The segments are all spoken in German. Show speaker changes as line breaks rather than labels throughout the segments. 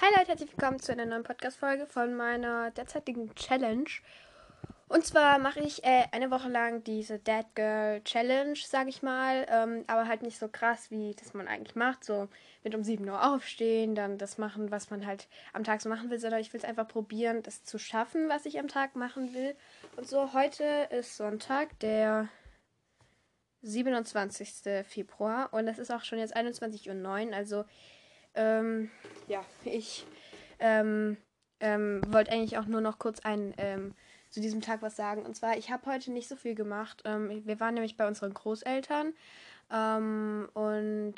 Hi Leute, herzlich willkommen zu einer neuen Podcast-Folge von meiner derzeitigen Challenge. Und zwar mache ich äh, eine Woche lang diese Dead Girl Challenge, sage ich mal. Ähm, aber halt nicht so krass, wie das man eigentlich macht. So mit um 7 Uhr aufstehen, dann das machen, was man halt am Tag so machen will, sondern ich will es einfach probieren, das zu schaffen, was ich am Tag machen will. Und so, heute ist Sonntag, der 27. Februar. Und es ist auch schon jetzt 21.09 Uhr. Also ähm, ja, ich ähm, ähm, wollte eigentlich auch nur noch kurz ein, ähm, zu diesem Tag was sagen. Und zwar, ich habe heute nicht so viel gemacht. Ähm, wir waren nämlich bei unseren Großeltern. Ähm, und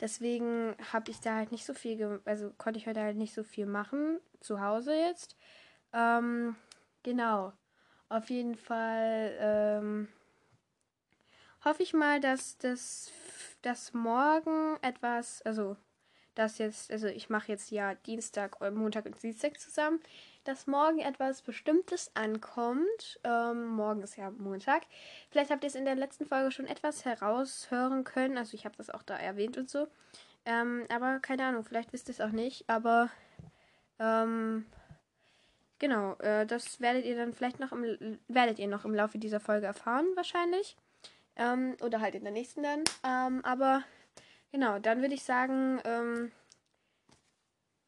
deswegen habe ich da halt nicht so viel, also konnte ich heute halt nicht so viel machen. Zu Hause jetzt. Genau. Auf jeden Fall hoffe ich mal, dass das dass morgen etwas, also dass jetzt, also ich mache jetzt ja Dienstag, äh, Montag und Dienstag zusammen, dass morgen etwas Bestimmtes ankommt. Ähm, morgen ist ja Montag. Vielleicht habt ihr es in der letzten Folge schon etwas heraushören können. Also ich habe das auch da erwähnt und so. Ähm, aber keine Ahnung, vielleicht wisst ihr es auch nicht. Aber ähm, genau, äh, das werdet ihr dann vielleicht noch im, werdet ihr noch im Laufe dieser Folge erfahren, wahrscheinlich. Ähm, oder halt in der nächsten dann. Ähm, aber Genau, dann würde ich sagen, ähm,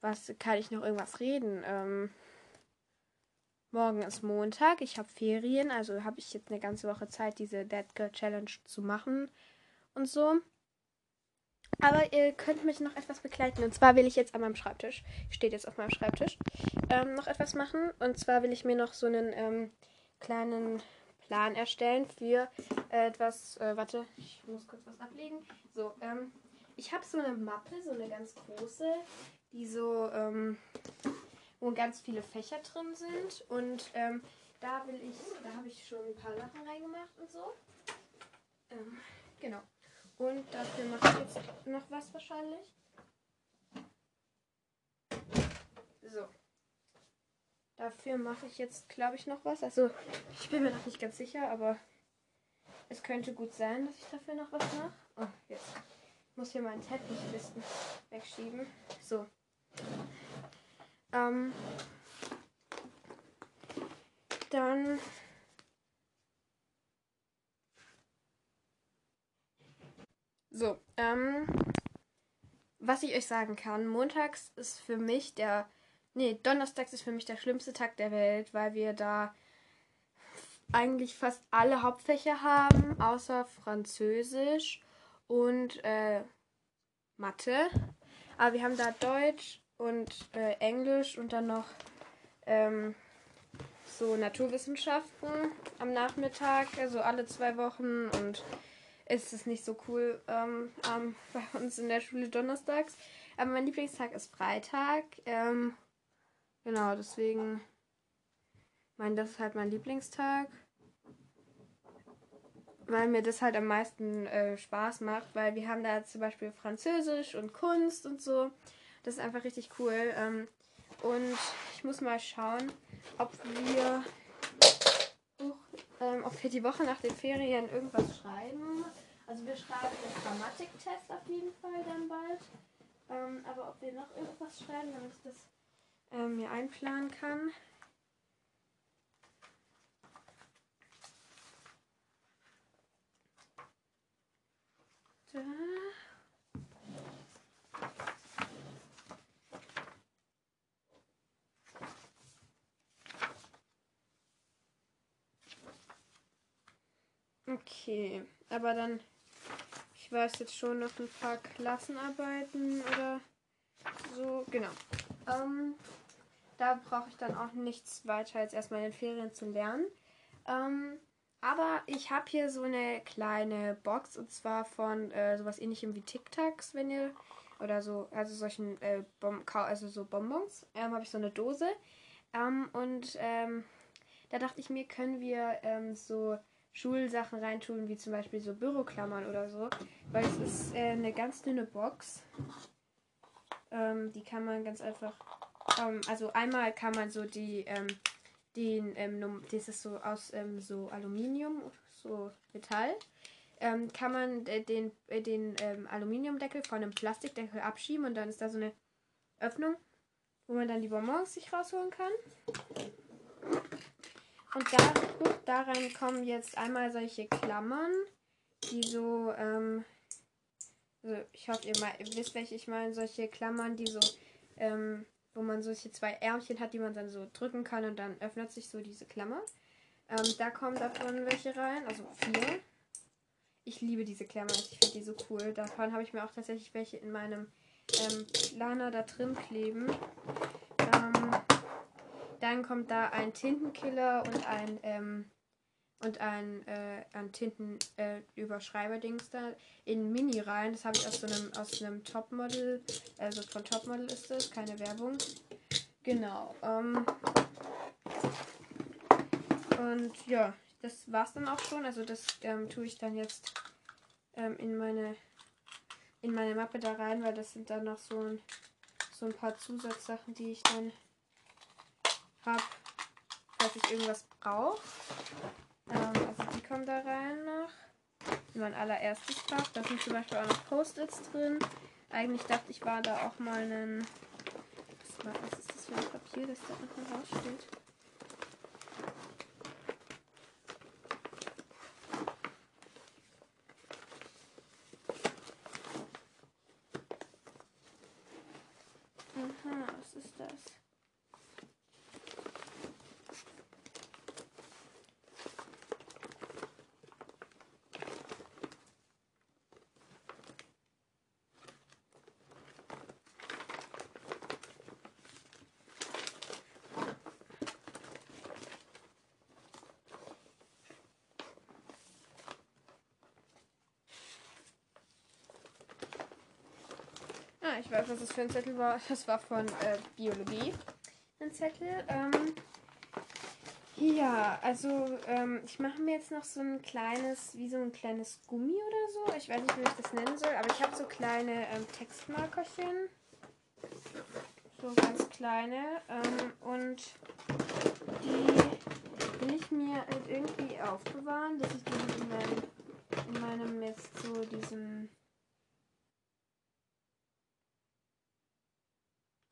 was kann ich noch irgendwas reden? Ähm, morgen ist Montag, ich habe Ferien, also habe ich jetzt eine ganze Woche Zeit, diese Dead Girl Challenge zu machen und so. Aber ihr könnt mich noch etwas begleiten. Und zwar will ich jetzt an meinem Schreibtisch, steht jetzt auf meinem Schreibtisch, ähm, noch etwas machen. Und zwar will ich mir noch so einen ähm, kleinen Plan erstellen für äh, etwas. Äh, warte, ich muss kurz was ablegen. So, ähm, ich habe so eine Mappe, so eine ganz große, die so, ähm, wo ganz viele Fächer drin sind. Und ähm, da will ich, da habe ich schon ein paar Sachen reingemacht und so. Ähm, genau. Und dafür mache ich jetzt noch was wahrscheinlich. So. Dafür mache ich jetzt, glaube ich, noch was. Also, ich bin mir noch nicht ganz sicher, aber es könnte gut sein, dass ich dafür noch was mache. Oh, jetzt muss hier meinen Teppich ein bisschen wegschieben. So. Ähm, dann so, ähm, was ich euch sagen kann, montags ist für mich der, nee, donnerstags ist für mich der schlimmste Tag der Welt, weil wir da eigentlich fast alle Hauptfächer haben, außer Französisch und äh, Mathe. Aber wir haben da Deutsch und äh, Englisch und dann noch ähm, so Naturwissenschaften am Nachmittag, also alle zwei Wochen und ist es nicht so cool ähm, ähm, bei uns in der Schule donnerstags. Aber mein Lieblingstag ist Freitag. Ähm, genau, deswegen, ich meine, das ist halt mein Lieblingstag weil mir das halt am meisten äh, Spaß macht, weil wir haben da zum Beispiel Französisch und Kunst und so. Das ist einfach richtig cool. Ähm, und ich muss mal schauen, ob wir, uh, ähm, ob wir die Woche nach den Ferien irgendwas schreiben. Also wir schreiben den Grammatiktest auf jeden Fall dann bald. Ähm, aber ob wir noch irgendwas schreiben, damit ich das ähm, mir einplanen kann. Okay, aber dann, ich weiß jetzt schon noch ein paar Klassenarbeiten oder so, genau. Ähm, da brauche ich dann auch nichts weiter als erstmal in den Ferien zu lernen. Ähm, aber ich habe hier so eine kleine Box und zwar von äh, sowas ähnlichem wie Tic-Tacs, wenn ihr oder so, also solchen äh, Bom also so Bonbons. Ähm, habe ich so eine Dose. Ähm, und ähm, da dachte ich mir, können wir ähm, so Schulsachen reintun, wie zum Beispiel so Büroklammern oder so. Weil es ist äh, eine ganz dünne Box. Ähm, die kann man ganz einfach. Ähm, also einmal kann man so die, den, ähm, das ist so aus ähm, so Aluminium, so Metall. Ähm, kann man äh, den, äh, den ähm, Aluminiumdeckel von einem Plastikdeckel abschieben und dann ist da so eine Öffnung, wo man dann die Bonbons sich rausholen kann. Und da, da rein kommen jetzt einmal solche Klammern, die so, ähm, also ich hoffe, ihr, mal, ihr wisst, welche ich meine, solche Klammern, die so, ähm, wo man solche zwei Ärmchen hat, die man dann so drücken kann und dann öffnet sich so diese Klammer. Ähm, da kommen davon welche rein, also vier. Ich liebe diese Klammer, ich finde die so cool. Davon habe ich mir auch tatsächlich welche in meinem ähm, Planer da drin kleben. Ähm, dann kommt da ein Tintenkiller und ein ähm, und ein, äh, ein Tintenüberschreiberdings äh, da in Mini rein. Das habe ich aus so einem aus einem Topmodel, also von Topmodel ist das, keine Werbung. Genau. Ähm, und ja, das war's dann auch schon. Also das ähm, tue ich dann jetzt ähm, in meine in meine Mappe da rein, weil das sind dann noch so ein, so ein paar Zusatzsachen, die ich dann habe, falls ich irgendwas brauche. Ähm, also die kommen da rein noch. In mein allererstes Fach. Da sind zum Beispiel auch noch Post-its drin. Eigentlich dachte ich, war da auch mal ein. Was ist das für ein Papier, das da unten raussteht? Aha, was ist das? Ah, ich weiß, was das für ein Zettel war. Das war von äh, Biologie. Ein Zettel. Ähm, ja, also ähm, ich mache mir jetzt noch so ein kleines, wie so ein kleines Gummi oder so. Ich weiß nicht, wie ich das nennen soll, aber ich habe so kleine ähm, Textmarkerchen. So ganz kleine. Ähm, und die will ich mir halt irgendwie aufbewahren, dass ich die in meinem, in meinem jetzt so diesem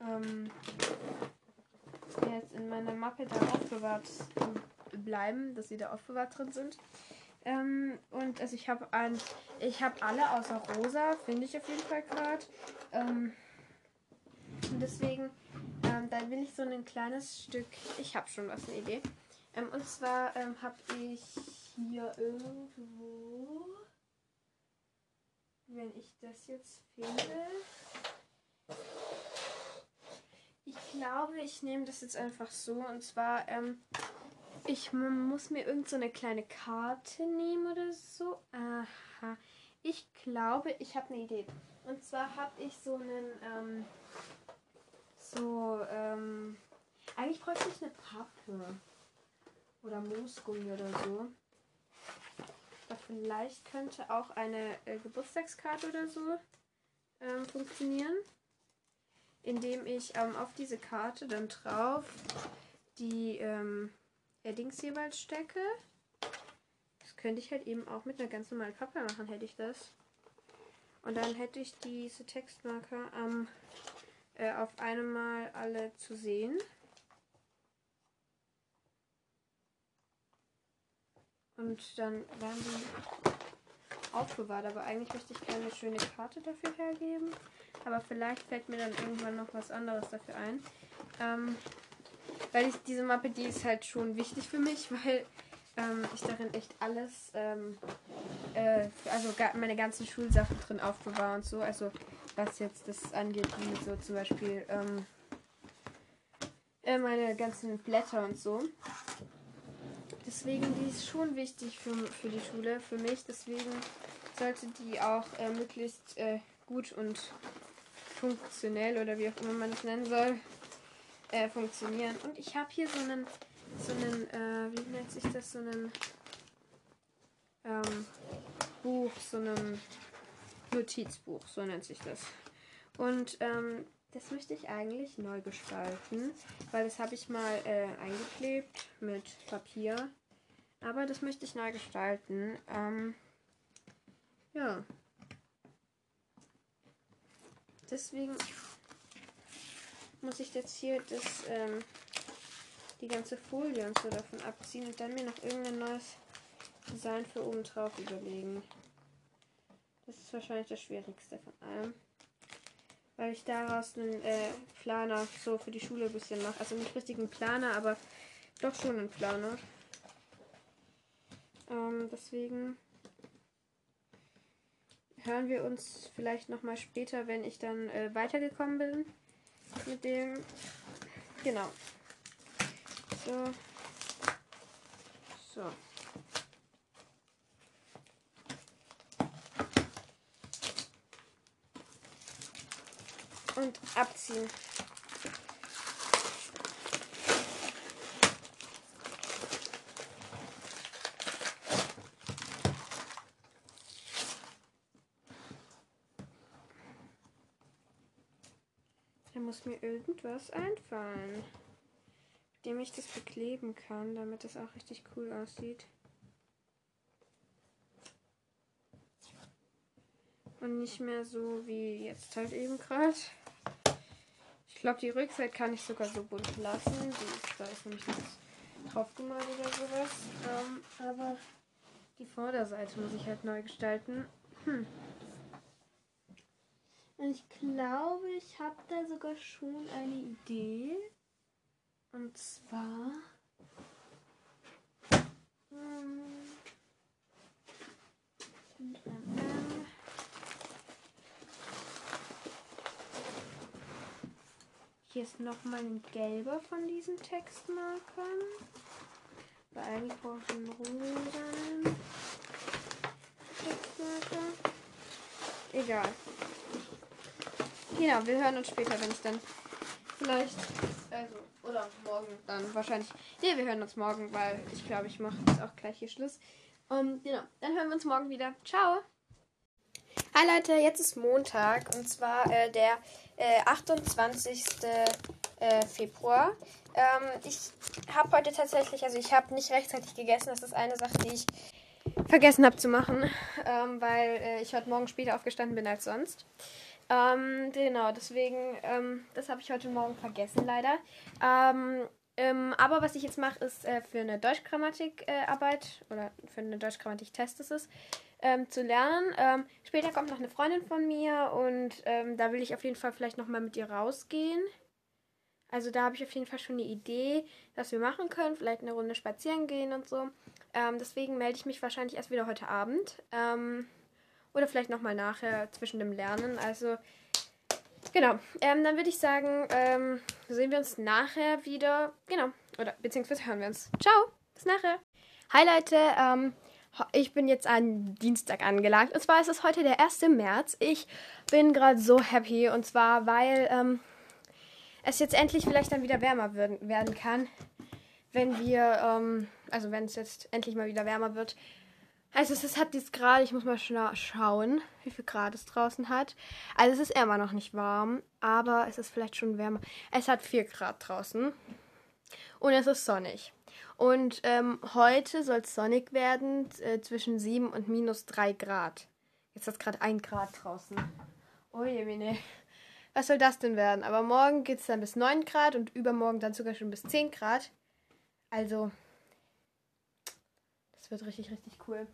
ähm, jetzt in meiner Mappe da aufbewahrt bleiben, dass sie da aufbewahrt drin sind. Ähm, und also ich habe ich habe alle außer rosa, finde ich auf jeden Fall gerade. Ähm, deswegen, ähm, dann will ich so ein kleines Stück, ich habe schon was, eine Idee. Ähm, und zwar ähm, habe ich hier irgendwo, wenn ich das jetzt finde, glaube, ich nehme das jetzt einfach so. Und zwar, ähm, ich muss mir irgend so eine kleine Karte nehmen oder so. Aha. Ich glaube, ich habe eine Idee. Und zwar habe ich so einen, ähm, so, ähm, eigentlich bräuchte ich eine Pappe. Oder Moosgummi oder so. Aber vielleicht könnte auch eine äh, Geburtstagskarte oder so ähm, funktionieren indem ich ähm, auf diese Karte dann drauf die ähm, jeweils stecke. Das könnte ich halt eben auch mit einer ganz normalen Pappe machen, hätte ich das. Und dann hätte ich diese Textmarker ähm, äh, auf einmal alle zu sehen. Und dann werden die aufbewahrt. Aber eigentlich möchte ich keine schöne Karte dafür hergeben. Aber vielleicht fällt mir dann irgendwann noch was anderes dafür ein. Ähm, weil ich diese Mappe, die ist halt schon wichtig für mich, weil ähm, ich darin echt alles, ähm, äh, also meine ganzen Schulsachen drin aufbewahre und so. Also was jetzt das angeht, wie so zum Beispiel ähm, äh, meine ganzen Blätter und so. Deswegen, die ist schon wichtig für, für die Schule, für mich. Deswegen sollte die auch äh, möglichst äh, gut und funktionell oder wie auch immer man es nennen soll, äh, funktionieren. Und ich habe hier so einen, so einen, äh, wie nennt sich das, so einen ähm, Buch, so einem Notizbuch, so nennt sich das. Und ähm, das möchte ich eigentlich neu gestalten, weil das habe ich mal äh, eingeklebt mit Papier. Aber das möchte ich neu gestalten. Ähm, ja. Deswegen muss ich jetzt hier das, ähm, die ganze Folie und so davon abziehen und dann mir noch irgendein neues Design für oben drauf überlegen. Das ist wahrscheinlich das Schwierigste von allem. Weil ich daraus einen äh, Planer so für die Schule ein bisschen mache. Also nicht richtig einen Planer, aber doch schon einen Planer. Ähm, deswegen hören wir uns vielleicht nochmal später, wenn ich dann äh, weitergekommen bin mit dem. Genau. So. So. Und abziehen. Da muss mir irgendwas einfallen, mit dem ich das bekleben kann, damit das auch richtig cool aussieht. Und nicht mehr so wie jetzt halt eben gerade. Ich glaube, die Rückseite kann ich sogar so bunt lassen. Die ist, da ist nämlich nichts drauf gemalt oder sowas. Ähm, aber die Vorderseite muss ich halt neu gestalten. Hm. Ich glaube, ich habe da sogar schon eine Idee. Und zwar. Hier ist nochmal ein gelber von diesen Textmarkern. Weil eigentlich brauche ich einen rosa Textmarker. Egal. Genau, wir hören uns später, wenn es dann vielleicht, also, oder morgen dann wahrscheinlich. Ne, wir hören uns morgen, weil ich glaube, ich mache jetzt auch gleich hier Schluss. Und genau, dann hören wir uns morgen wieder. Ciao! Hi Leute, jetzt ist Montag und zwar äh, der äh, 28. Äh, Februar. Ähm, ich habe heute tatsächlich, also ich habe nicht rechtzeitig gegessen. Das ist eine Sache, die ich vergessen habe zu machen, ähm, weil äh, ich heute Morgen später aufgestanden bin als sonst. Ähm, genau, deswegen, ähm, das habe ich heute Morgen vergessen, leider. Ähm, ähm, aber was ich jetzt mache, ist äh, für eine Deutschgrammatikarbeit äh, oder für eine Deutschgrammatik-Test ist es, ähm, zu lernen. Ähm, später kommt noch eine Freundin von mir und ähm, da will ich auf jeden Fall vielleicht nochmal mit ihr rausgehen. Also da habe ich auf jeden Fall schon eine Idee, was wir machen können. Vielleicht eine Runde spazieren gehen und so. Ähm, deswegen melde ich mich wahrscheinlich erst wieder heute Abend. Oder vielleicht nochmal nachher zwischen dem Lernen. Also, genau. Ähm, dann würde ich sagen, ähm, sehen wir uns nachher wieder. Genau. Oder beziehungsweise hören wir uns. Ciao. Bis nachher. Hi Leute. Ähm, ich bin jetzt an Dienstag angelangt. Und zwar ist es heute der 1. März. Ich bin gerade so happy. Und zwar, weil ähm, es jetzt endlich vielleicht dann wieder wärmer werden, werden kann. Wenn wir, ähm, also wenn es jetzt endlich mal wieder wärmer wird. Also es hat jetzt gerade, ich muss mal schauen, wie viel Grad es draußen hat. Also es ist immer noch nicht warm, aber es ist vielleicht schon wärmer. Es hat 4 Grad draußen und es ist sonnig. Und ähm, heute soll es sonnig werden, äh, zwischen 7 und minus 3 Grad. Jetzt hat es gerade 1 Grad draußen. Oh je, meine. Was soll das denn werden? Aber morgen geht es dann bis 9 Grad und übermorgen dann sogar schon bis 10 Grad. Also, das wird richtig, richtig cool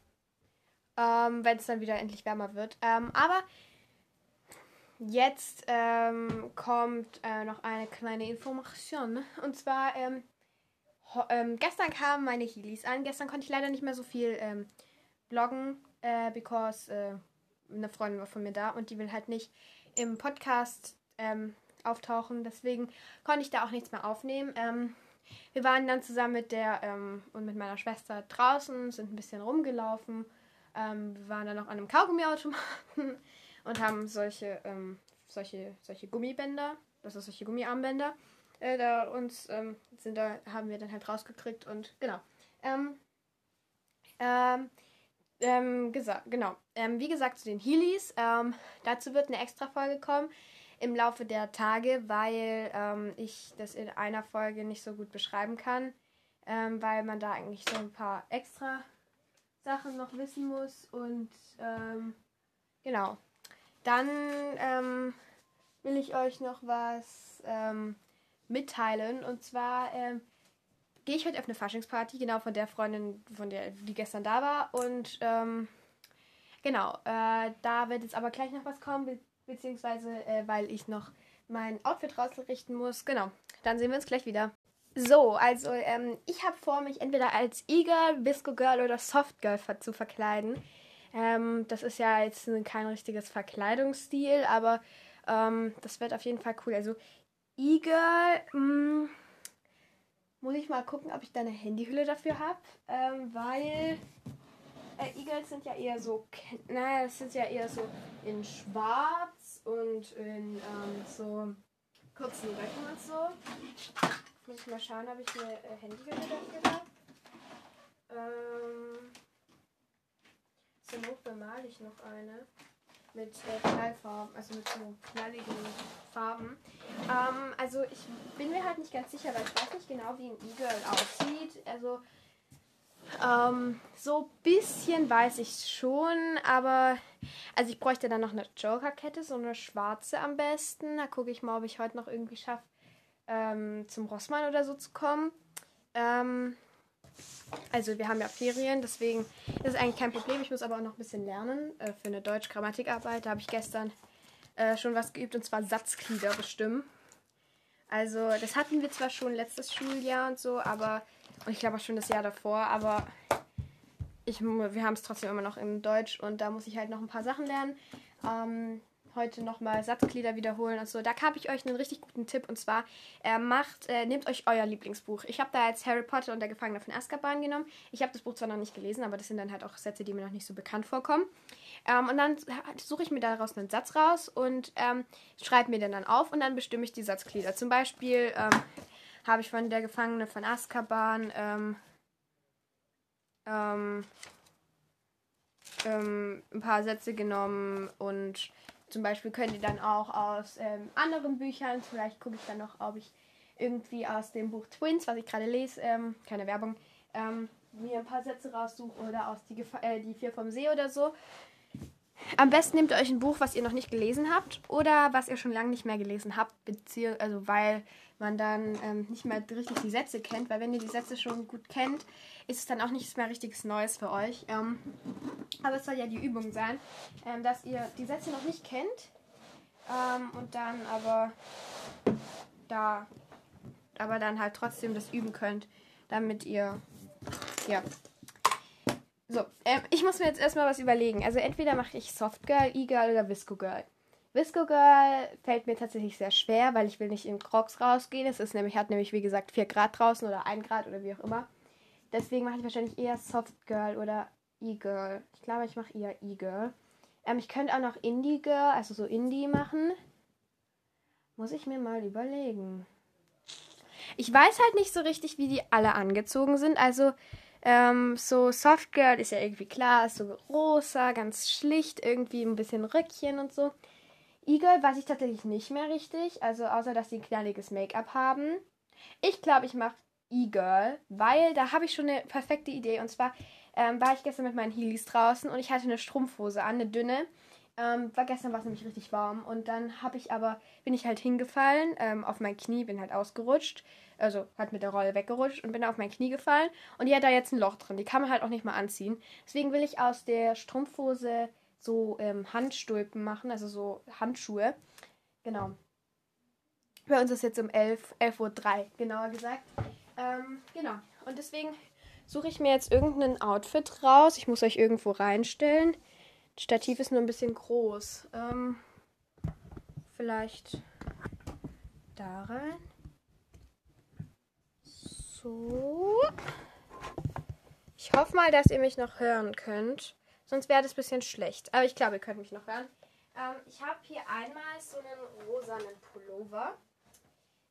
ähm, wenn es dann wieder endlich wärmer wird. Ähm, aber jetzt ähm, kommt äh, noch eine kleine Information. Und zwar, ähm, ähm, gestern kamen meine Heelys an. Gestern konnte ich leider nicht mehr so viel ähm, bloggen, äh, because äh, eine Freundin war von mir da und die will halt nicht im Podcast auftauchen. Deswegen konnte ich da auch nichts mehr aufnehmen. wir waren dann zusammen mit der und mit meiner Schwester draußen, sind ein bisschen rumgelaufen ähm, wir waren dann noch an einem Kaugummiautomaten und haben solche, ähm, solche, solche Gummibänder, das ist solche Gummiarmbänder, äh, da uns ähm, sind da, haben wir dann halt rausgekriegt und genau. Ähm, ähm, ähm, genau. Ähm, wie gesagt, zu den Heelys. Dazu wird eine extra Folge kommen im Laufe der Tage, weil ich das in einer Folge nicht so gut beschreiben kann, weil man da eigentlich so ein paar extra Sachen noch wissen muss. Und ähm, genau. Dann ähm, will ich euch noch was ähm, mitteilen. Und zwar ähm, gehe ich heute auf eine Faschingsparty, genau von der Freundin, von der, die gestern da war. Und ähm, genau, äh, da wird jetzt aber gleich noch was kommen, be beziehungsweise äh, weil ich noch mein Outfit rausrichten muss. Genau, dann sehen wir uns gleich wieder. So, also ähm, ich habe vor, mich entweder als E-Girl, Visco Girl oder Soft Girl zu verkleiden. Ähm, das ist ja jetzt kein richtiges Verkleidungsstil, aber ähm, das wird auf jeden Fall cool. Also E-Girl, mm, muss ich mal gucken, ob ich da eine Handyhülle dafür habe, ähm, weil äh, E-Girls sind ja eher so, naja, das sind ja eher so in schwarz und in ähm, so kurzen Röcken und so. Muss ich mal schauen, ob ich eine äh, Handyhülle dafür habe. Ähm, zur Not bemale ich noch eine mit äh, Knallfarben, also mit so knalligen Farben. Ähm, also ich bin mir halt nicht ganz sicher, weil ich weiß nicht genau, wie ein E-Girl aussieht. Also ähm, so ein bisschen weiß ich schon, aber also ich bräuchte dann noch eine Joker-Kette, so eine schwarze am besten. Da gucke ich mal, ob ich heute noch irgendwie schaffe, ähm, zum Rossmann oder so zu kommen. Ähm, also wir haben ja Ferien, deswegen ist es eigentlich kein Problem. Ich muss aber auch noch ein bisschen lernen äh, für eine Deutsch-Grammatikarbeit. Da habe ich gestern äh, schon was geübt und zwar Satzglieder bestimmen. Also das hatten wir zwar schon letztes Schuljahr und so, aber und ich glaube auch schon das Jahr davor, aber ich, wir haben es trotzdem immer noch in Deutsch und da muss ich halt noch ein paar Sachen lernen. Ähm, heute nochmal Satzglieder wiederholen und so. Da habe ich euch einen richtig guten Tipp und zwar äh, macht, äh, nehmt euch euer Lieblingsbuch. Ich habe da jetzt Harry Potter und der Gefangene von Azkaban genommen. Ich habe das Buch zwar noch nicht gelesen, aber das sind dann halt auch Sätze, die mir noch nicht so bekannt vorkommen. Ähm, und dann suche ich mir daraus einen Satz raus und ähm, schreibe mir den dann auf und dann bestimme ich die Satzglieder. Zum Beispiel ähm, habe ich von der Gefangene von Azkaban ähm, ähm, ähm, ein paar Sätze genommen und zum Beispiel könnt ihr dann auch aus ähm, anderen Büchern, vielleicht gucke ich dann noch, ob ich irgendwie aus dem Buch Twins, was ich gerade lese, ähm, keine Werbung, ähm, mir ein paar Sätze raussuche oder aus die, Gef äh, die Vier vom See oder so. Am besten nehmt ihr euch ein Buch, was ihr noch nicht gelesen habt oder was ihr schon lange nicht mehr gelesen habt, also weil man dann ähm, nicht mehr richtig die Sätze kennt, weil wenn ihr die Sätze schon gut kennt, ist es dann auch nichts mehr richtiges Neues für euch. Ähm, aber es soll ja die Übung sein, ähm, dass ihr die Sätze noch nicht kennt ähm, und dann aber da, aber dann halt trotzdem das üben könnt, damit ihr, ja. So, ähm, ich muss mir jetzt erstmal was überlegen. Also entweder mache ich Soft Girl, E-Girl oder Visco Girl. Visco Girl fällt mir tatsächlich sehr schwer, weil ich will nicht in Crocs rausgehen. Es ist nämlich, hat nämlich, wie gesagt, 4 Grad draußen oder 1 Grad oder wie auch immer. Deswegen mache ich wahrscheinlich eher Soft Girl oder E-Girl. Ich glaube, ich mache eher E-Girl. Ähm, ich könnte auch noch Indie Girl, also so Indie machen. Muss ich mir mal überlegen. Ich weiß halt nicht so richtig, wie die alle angezogen sind. Also, ähm, so Soft Girl ist ja irgendwie klar, so rosa, ganz schlicht, irgendwie ein bisschen Röckchen und so. Eagle weiß ich tatsächlich nicht mehr richtig, also außer dass sie ein knalliges Make-up haben. Ich glaube, ich mache E-Girl, weil da habe ich schon eine perfekte Idee. Und zwar ähm, war ich gestern mit meinen Heelys draußen und ich hatte eine Strumpfhose an, eine dünne. Ähm, war gestern war es nämlich richtig warm und dann habe ich aber bin ich halt hingefallen ähm, auf mein Knie, bin halt ausgerutscht, also hat mit der Rolle weggerutscht und bin auf mein Knie gefallen und die hat da jetzt ein Loch drin. Die kann man halt auch nicht mal anziehen. Deswegen will ich aus der Strumpfhose so ähm, Handstulpen machen, also so Handschuhe. Genau. Bei uns ist jetzt um 11, 11.03 Uhr, genauer gesagt. Ähm, genau. Und deswegen suche ich mir jetzt irgendein Outfit raus. Ich muss euch irgendwo reinstellen. Stativ ist nur ein bisschen groß. Ähm, vielleicht da rein. So. Ich hoffe mal, dass ihr mich noch hören könnt. Sonst wäre das ein bisschen schlecht. Aber ich glaube, ihr könnt mich noch hören. Ähm, ich habe hier einmal so einen rosanen Pullover.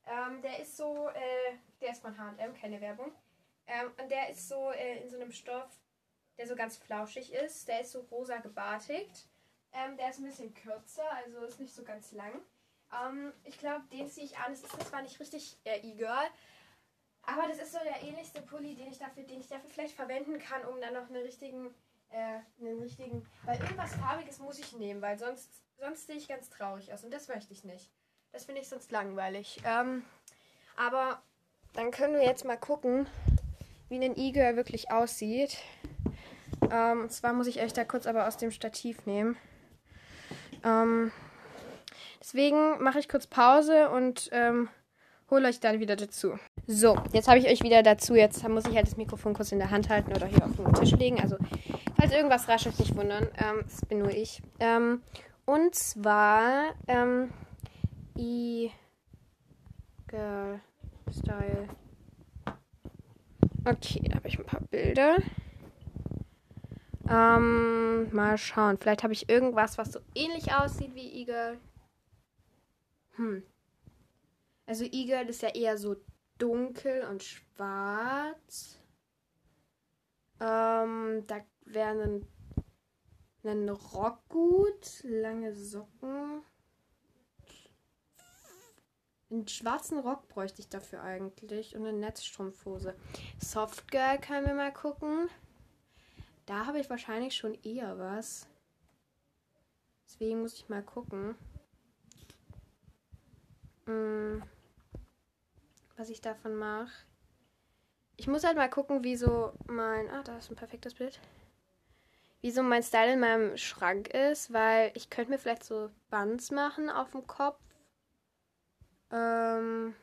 Ähm, der ist so, äh, der ist von H&M, keine Werbung. Ähm, und der ist so äh, in so einem Stoff, der so ganz flauschig ist. Der ist so rosa gebartigt. Ähm, der ist ein bisschen kürzer, also ist nicht so ganz lang. Ähm, ich glaube, den ziehe ich an. Es ist zwar nicht richtig äh, E-Girl, aber das ist so der ähnlichste Pulli, den ich dafür, den ich dafür vielleicht verwenden kann, um dann noch einen richtigen äh, einen richtigen. Weil irgendwas Farbiges muss ich nehmen, weil sonst, sonst sehe ich ganz traurig aus und das möchte ich nicht. Das finde ich sonst langweilig. Ähm, aber dann können wir jetzt mal gucken, wie ein E-Girl wirklich aussieht. Ähm, und zwar muss ich euch da kurz aber aus dem Stativ nehmen. Ähm, deswegen mache ich kurz Pause und ähm, hole euch dann wieder dazu. So, jetzt habe ich euch wieder dazu. Jetzt muss ich halt das Mikrofon kurz in der Hand halten oder hier auf den Tisch legen. Also, falls irgendwas raschelt, nicht wundern. Ähm, das bin nur ich. Ähm, und zwar ähm, E-Girl Style. Okay, da habe ich ein paar Bilder. Ähm, mal schauen. Vielleicht habe ich irgendwas, was so ähnlich aussieht wie E-Girl. Hm. Also E-Girl ist ja eher so dunkel und schwarz. Ähm, da wäre ein, ein Rock gut. Lange Socken. Einen schwarzen Rock bräuchte ich dafür eigentlich und eine Netzstrumpfhose. Soft Girl können wir mal gucken. Da habe ich wahrscheinlich schon eher was. Deswegen muss ich mal gucken. Hm, was ich davon mache. Ich muss halt mal gucken, wie so mein. Ah, da ist ein perfektes Bild. Wie so mein Style in meinem Schrank ist, weil ich könnte mir vielleicht so Buns machen auf dem Kopf ähm,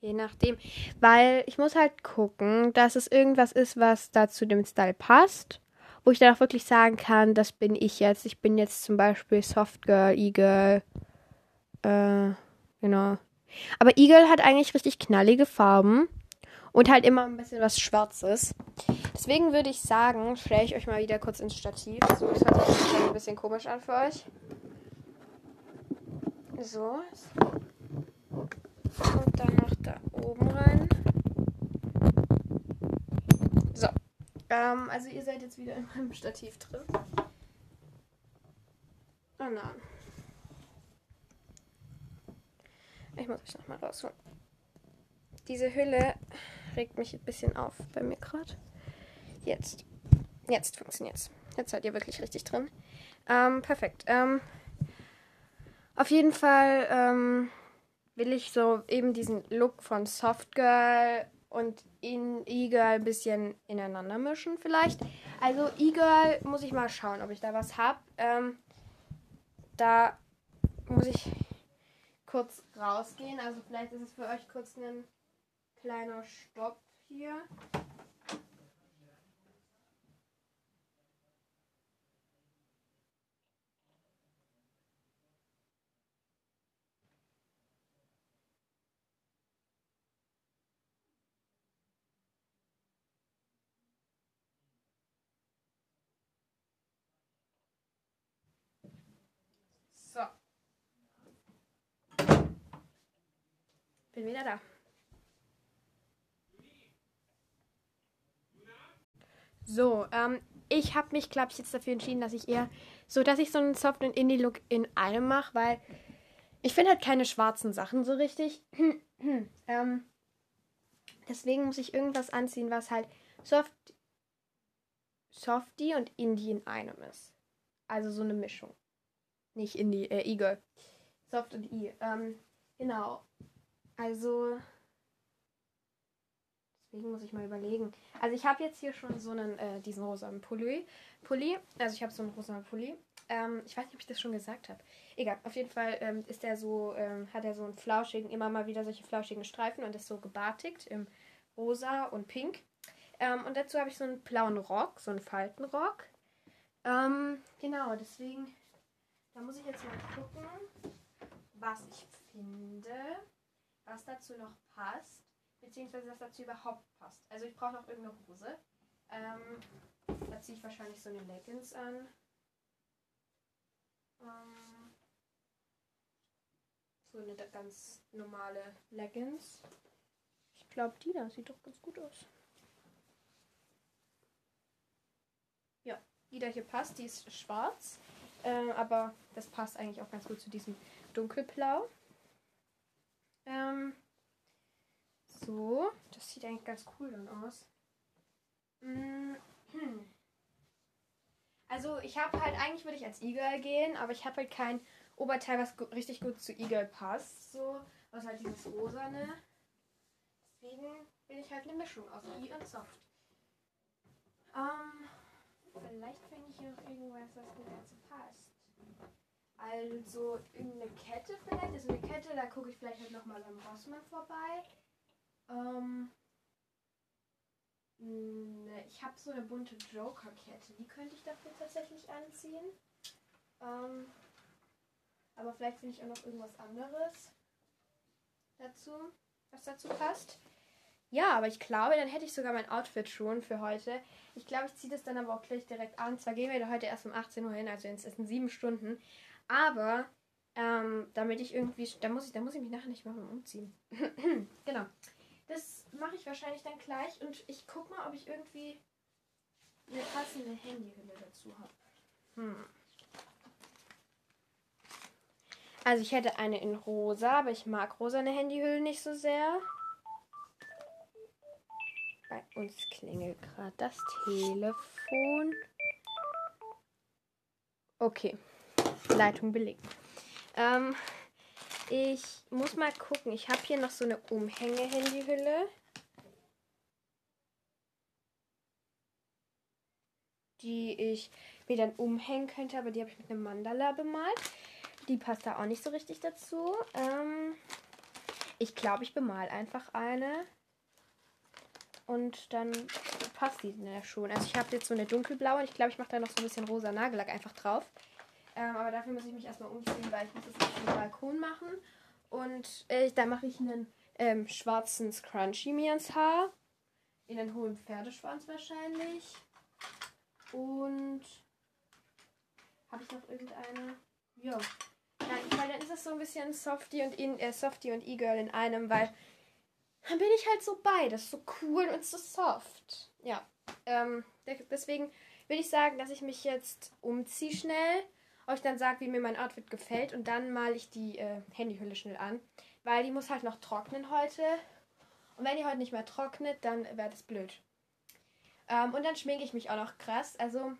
je nachdem. Weil ich muss halt gucken, dass es irgendwas ist, was da zu dem Style passt. Wo ich dann auch wirklich sagen kann, das bin ich jetzt. Ich bin jetzt zum Beispiel Soft Girl, E-Girl. Äh, genau. Aber E-Girl hat eigentlich richtig knallige Farben. Und halt immer ein bisschen was Schwarzes. Deswegen würde ich sagen, stelle ich euch mal wieder kurz ins Stativ. So, das hört sich ein bisschen komisch an für euch. So. Und dann noch da oben rein. So. Ähm, also ihr seid jetzt wieder in meinem Stativ drin. Oh nein. Ich muss euch nochmal rausholen. Diese Hülle regt mich ein bisschen auf bei mir gerade. Jetzt. Jetzt funktioniert's. Jetzt seid ihr wirklich richtig drin. Ähm, perfekt. Ähm, auf jeden Fall ähm, will ich so eben diesen Look von Soft Girl und E-Girl ein bisschen ineinander mischen vielleicht. Also E-Girl muss ich mal schauen, ob ich da was habe. Ähm, da muss ich kurz rausgehen. Also vielleicht ist es für euch kurz ein kleiner Stopp hier. Bin wieder da. So, ähm, ich habe mich, glaube ich, jetzt dafür entschieden, dass ich eher so, dass ich so einen Soft- und Indie-Look in einem mache, weil ich finde halt keine schwarzen Sachen so richtig. ähm, deswegen muss ich irgendwas anziehen, was halt Soft, Softie und Indie in einem ist. Also so eine Mischung. Nicht Indie, äh, Eagle. Soft und I. Ähm, genau. Also, deswegen muss ich mal überlegen. Also ich habe jetzt hier schon so einen, äh, diesen rosanen Pulli. Pulli. Also ich habe so einen rosanen Pulli. Ähm, ich weiß nicht, ob ich das schon gesagt habe. Egal, auf jeden Fall ähm, ist der so, ähm, hat er so einen flauschigen, immer mal wieder solche flauschigen Streifen und ist so gebartigt im rosa und pink. Ähm, und dazu habe ich so einen blauen Rock, so einen Faltenrock. Ähm, genau, deswegen, da muss ich jetzt mal gucken, was ich finde was dazu noch passt, beziehungsweise was dazu überhaupt passt. Also ich brauche noch irgendeine Hose. Ähm, da ziehe ich wahrscheinlich so eine Leggings an. Ähm, so eine ganz normale Leggings. Ich glaube, die da sieht doch ganz gut aus. Ja, die da hier passt, die ist schwarz. Äh, aber das passt eigentlich auch ganz gut zu diesem dunkelblau. Ähm, so, das sieht eigentlich ganz cool dann aus. Mhm. Also ich habe halt, eigentlich würde ich als E-Girl gehen, aber ich habe halt kein Oberteil, was richtig gut zu E-Girl passt. So, was halt dieses Rosane. Deswegen bin ich halt eine Mischung aus E und Soft. Ähm, vielleicht finde ich noch irgendwas, was gut dazu passt. Also irgendeine Kette vielleicht. Also eine Kette, da gucke ich vielleicht halt nochmal beim Rossmann vorbei. Ähm, ne, ich habe so eine bunte Joker-Kette. Die könnte ich dafür tatsächlich anziehen. Ähm, aber vielleicht finde ich auch noch irgendwas anderes dazu, was dazu passt. Ja, aber ich glaube, dann hätte ich sogar mein Outfit schon für heute. Ich glaube, ich ziehe das dann aber auch gleich direkt an. Zwar gehen wir heute erst um 18 Uhr hin, also jetzt ist es sieben Stunden. Aber ähm, damit ich irgendwie, da muss ich, da muss ich mich nachher nicht mehr umziehen. genau. Das mache ich wahrscheinlich dann gleich und ich gucke mal, ob ich irgendwie eine passende Handyhülle dazu habe. Hm. Also ich hätte eine in rosa, aber ich mag rosa eine Handyhülle nicht so sehr. Bei uns klingelt gerade das Telefon. Okay. Leitung belegt. Ähm, ich muss mal gucken. Ich habe hier noch so eine Umhänge-Handyhülle. Die ich mir dann umhängen könnte, aber die habe ich mit einem Mandala bemalt. Die passt da auch nicht so richtig dazu. Ähm, ich glaube, ich bemal einfach eine. Und dann passt die ja schon. Also ich habe jetzt so eine dunkelblaue und ich glaube, ich mache da noch so ein bisschen rosa Nagellack einfach drauf. Ähm, aber dafür muss ich mich erstmal umziehen, weil ich muss das auf dem Balkon machen. Und äh, da mache ich einen ähm, schwarzen Scrunchie mir ins Haar. In einen hohen Pferdeschwanz wahrscheinlich. Und habe ich noch irgendeine? Ja. Nein, weil dann ist es so ein bisschen Softie und in, äh, Softie und E-Girl in einem, weil dann bin ich halt so beides, so cool und so soft. Ja. Ähm, deswegen würde ich sagen, dass ich mich jetzt umziehe schnell euch dann sage, wie mir mein Outfit gefällt und dann male ich die äh, Handyhülle schnell an, weil die muss halt noch trocknen heute. Und wenn die heute nicht mehr trocknet, dann wäre das blöd. Ähm, und dann schminke ich mich auch noch krass. Also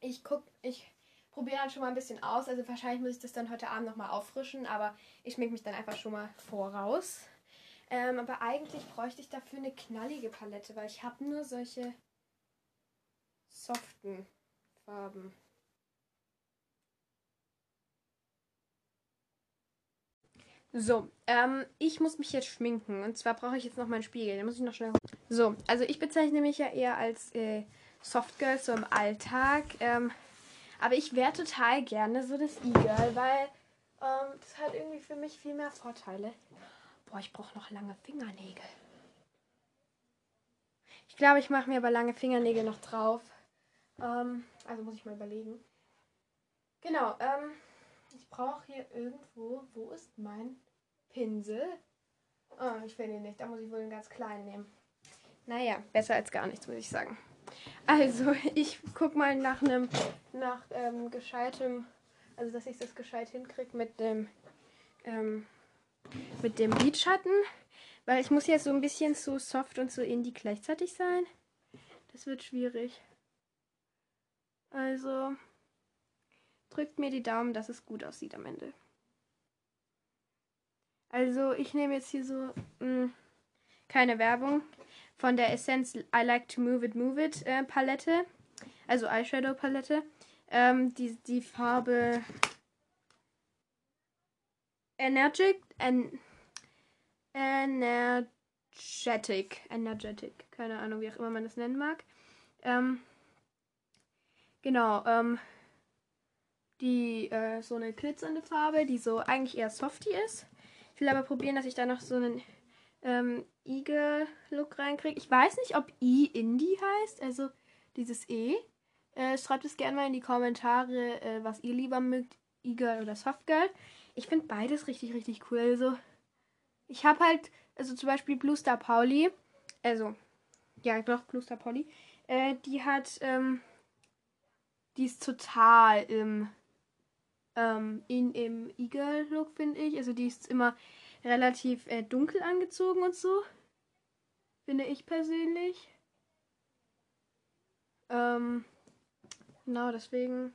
ich guck, ich probiere dann schon mal ein bisschen aus. Also wahrscheinlich muss ich das dann heute Abend nochmal auffrischen, aber ich schminke mich dann einfach schon mal voraus. Ähm, aber eigentlich bräuchte ich dafür eine knallige Palette, weil ich habe nur solche soften Farben. So, ähm, ich muss mich jetzt schminken. Und zwar brauche ich jetzt noch meinen Spiegel. Den muss ich noch schnell. So, also ich bezeichne mich ja eher als äh, Softgirl so im Alltag. Ähm, aber ich wäre total gerne so das E-Girl, weil ähm, das hat irgendwie für mich viel mehr Vorteile. Boah, ich brauche noch lange Fingernägel. Ich glaube, ich mache mir aber lange Fingernägel noch drauf. Ähm, also muss ich mal überlegen. Genau, ähm, ich brauche hier irgendwo, wo ist mein Pinsel? Oh, ich finde ihn nicht. Da muss ich wohl einen ganz kleinen nehmen. Naja, besser als gar nichts, muss ich sagen. Also, ich guck mal nach einem, nach ähm, gescheitem, also dass ich das gescheit hinkriege mit dem, ähm, mit dem Lidschatten. Weil ich muss jetzt so ein bisschen so soft und so indie gleichzeitig sein. Das wird schwierig. Also, drückt mir die Daumen, dass es gut aussieht am Ende. Also ich nehme jetzt hier so mh, mm, keine Werbung von der Essence I Like to Move It Move It äh, Palette, also Eyeshadow Palette. Ähm, die, die Farbe Energetic, en, Energetic, Energetic, keine Ahnung, wie auch immer man das nennen mag. Ähm, genau, ähm, die äh, so eine glitzernde Farbe, die so eigentlich eher softy ist. Ich will aber probieren, dass ich da noch so einen ähm, Eagle-Look reinkriege. Ich weiß nicht, ob I Indie heißt, also dieses E. Äh, schreibt es gerne mal in die Kommentare, äh, was ihr lieber mögt, E-Girl oder Softgirl. Ich finde beides richtig, richtig cool. Also, ich habe halt, also zum Beispiel Blue Star Pauli, also, ja, doch, Blue Star Pauli, äh, die hat, ähm, die ist total im ähm, in im Eagle-Look, finde ich. Also die ist immer relativ äh, dunkel angezogen und so. Finde ich persönlich. Ähm, Genau, deswegen.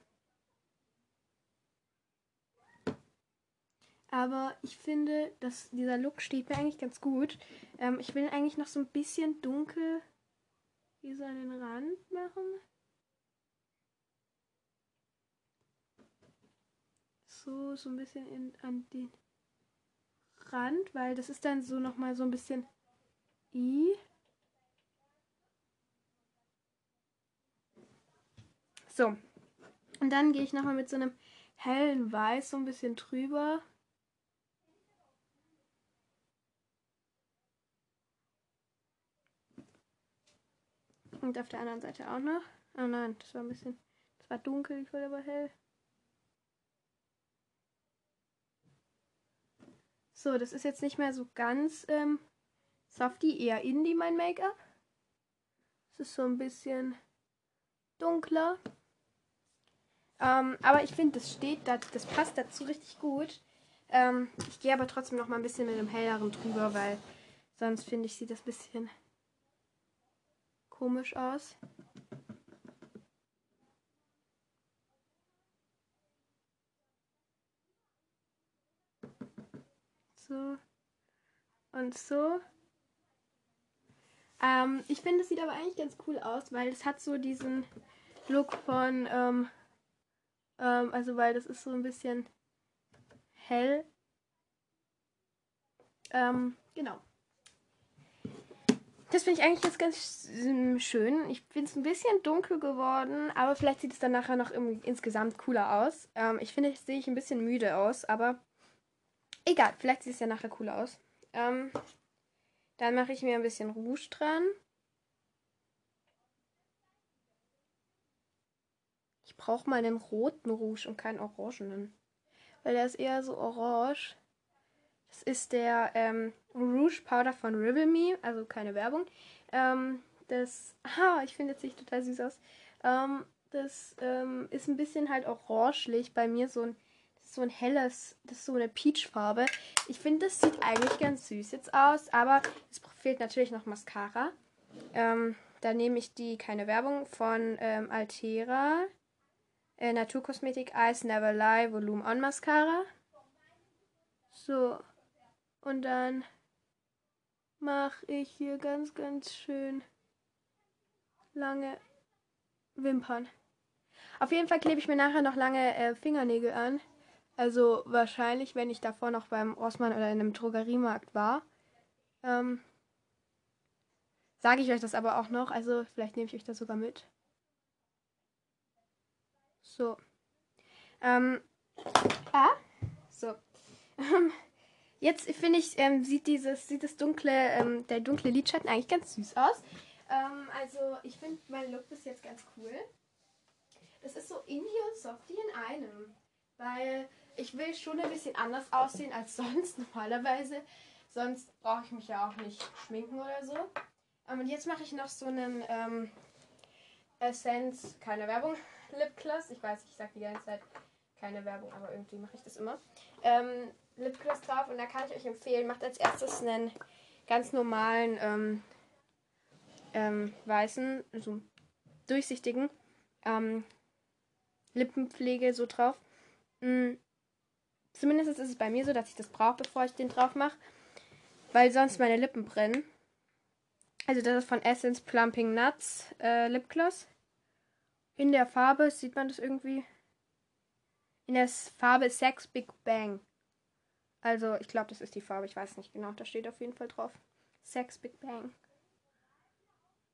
Aber ich finde, dass dieser Look steht mir eigentlich ganz gut. Ähm, ich will eigentlich noch so ein bisschen dunkel hier so an den Rand machen. So, so ein bisschen in, an den Rand, weil das ist dann so nochmal so ein bisschen I. So. Und dann gehe ich nochmal mit so einem hellen Weiß so ein bisschen drüber. Und auf der anderen Seite auch noch. Oh nein, das war ein bisschen. Das war dunkel, ich wollte aber hell. So, das ist jetzt nicht mehr so ganz ähm, softy, eher Indie mein Make-up. Es ist so ein bisschen dunkler. Ähm, aber ich finde, das steht da, das passt dazu richtig gut. Ähm, ich gehe aber trotzdem noch mal ein bisschen mit einem helleren drüber, weil sonst finde ich, sieht das ein bisschen komisch aus. So. Und so. Ähm, ich finde, es sieht aber eigentlich ganz cool aus, weil es hat so diesen Look von, ähm, ähm, also weil das ist so ein bisschen hell. Ähm, genau. Das finde ich eigentlich jetzt ganz schön. Ich finde es ein bisschen dunkel geworden, aber vielleicht sieht es dann nachher noch im, insgesamt cooler aus. Ähm, ich finde, sehe ich ein bisschen müde aus, aber egal, vielleicht sieht es ja nachher cooler aus. Ähm, dann mache ich mir ein bisschen Rouge dran. Ich brauche mal einen roten Rouge und keinen orangenen. Weil der ist eher so orange. Das ist der ähm, Rouge Powder von Rivel Me, also keine Werbung. Ähm, das, ah, ich finde jetzt nicht total süß aus. Ähm, das ähm, ist ein bisschen halt orangelich bei mir, so ein, so ein helles, das ist so eine Peach-Farbe. Ich finde, das sieht eigentlich ganz süß jetzt aus, aber es fehlt natürlich noch Mascara. Ähm, da nehme ich die, keine Werbung, von ähm, Altera. Äh, Naturkosmetik Eyes Never Lie Volume On Mascara. So. Und dann mache ich hier ganz, ganz schön lange Wimpern. Auf jeden Fall klebe ich mir nachher noch lange äh, Fingernägel an. Also wahrscheinlich, wenn ich davor noch beim Rossmann oder in einem Drogeriemarkt war. Ähm, Sage ich euch das aber auch noch. Also vielleicht nehme ich euch das sogar mit. So. Ähm. Ah. So. Ähm, Jetzt finde ich, ähm, sieht dieses, sieht das dunkle, ähm, der dunkle Lidschatten eigentlich ganz süß aus. Ähm, also ich finde mein Look bis jetzt ganz cool. Das ist so Indie und Softie in einem. Weil ich will schon ein bisschen anders aussehen als sonst normalerweise. Sonst brauche ich mich ja auch nicht schminken oder so. Ähm, und jetzt mache ich noch so einen ähm, Essence, keine Werbung, Lipgloss. Ich weiß, ich sage die ganze Zeit keine Werbung, aber irgendwie mache ich das immer. Ähm, Lipgloss drauf und da kann ich euch empfehlen, macht als erstes einen ganz normalen ähm, ähm, weißen, also durchsichtigen ähm, Lippenpflege so drauf. Mhm. Zumindest ist es bei mir so, dass ich das brauche, bevor ich den drauf mache, weil sonst meine Lippen brennen. Also das ist von Essence Plumping Nuts äh, Lipgloss. In der Farbe sieht man das irgendwie. In der Farbe Sex Big Bang. Also, ich glaube, das ist die Farbe. Ich weiß nicht genau. Da steht auf jeden Fall drauf. Sex Big Bang.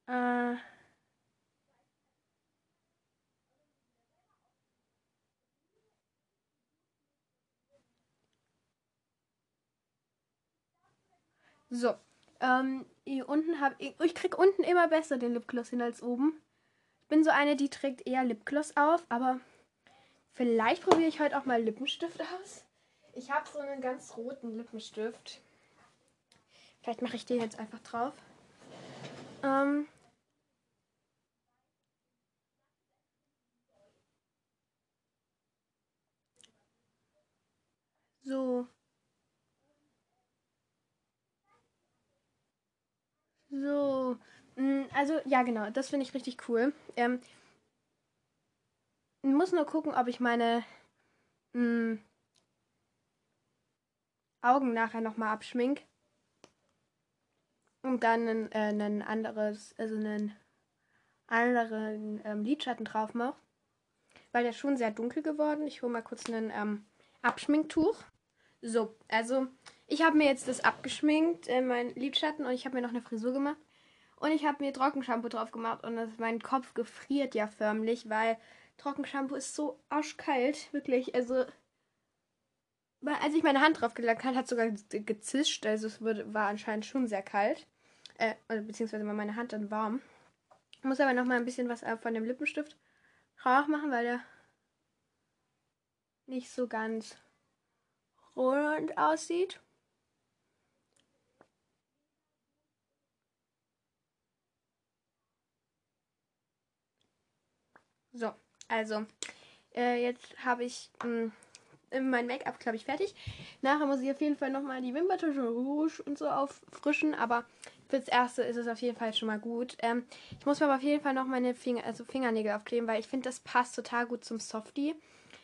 Äh. So. Ähm, hier unten habe ich. Ich krieg unten immer besser den Lipgloss hin als oben. Ich bin so eine, die trägt eher Lipgloss auf, aber vielleicht probiere ich heute auch mal Lippenstift aus. Ich habe so einen ganz roten Lippenstift. Vielleicht mache ich den jetzt einfach drauf. Ähm so. So. Mm, also, ja, genau. Das finde ich richtig cool. Ähm, muss nur gucken, ob ich meine mh, hm, Augen nachher nochmal abschmink. Und dann äh, ein anderes, also einen anderen ähm, Lidschatten drauf mache. Weil der schon sehr dunkel geworden. Ich hole mal kurz ein ähm, Abschminktuch. So, also ich habe mir jetzt das abgeschminkt, äh, mein Lidschatten, und ich habe mir noch eine Frisur gemacht. Und ich habe mir Trockenshampoo drauf gemacht und das, mein Kopf gefriert ja förmlich, weil Trockenshampoo ist so arschkalt, wirklich. Also, als ich meine Hand drauf gelegt habe, hat es sogar gezischt. Also, es wurde, war anscheinend schon sehr kalt. Äh, beziehungsweise war meine Hand dann warm. Ich muss aber noch mal ein bisschen was äh, von dem Lippenstift drauf machen, weil der nicht so ganz rund aussieht. So, also, äh, jetzt habe ich mh, hm, mein Make-up, glaube ich, fertig. Nachher muss ich auf jeden Fall nochmal die Wimperntusche Rouge und so auffrischen, aber fürs Erste ist es auf jeden Fall schon mal gut. Ähm, ich muss mir aber auf jeden Fall noch meine Finger, also Fingernägel aufkleben, weil ich finde, das passt total gut zum Softie.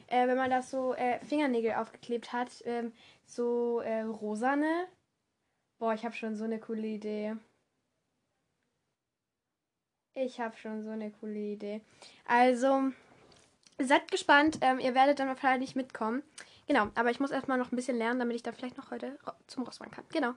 Äh, wenn man das so äh, Fingernägel aufgeklebt hat, ähm, so äh, rosane. Boah, ich habe schon so eine coole Idee. Ich habe schon so eine coole Idee. Also, seid gespannt. Ähm, ihr werdet dann wahrscheinlich mitkommen. Genau, aber ich muss erstmal noch ein bisschen lernen, damit ich da vielleicht noch heute zum Rossmann kann. Genau.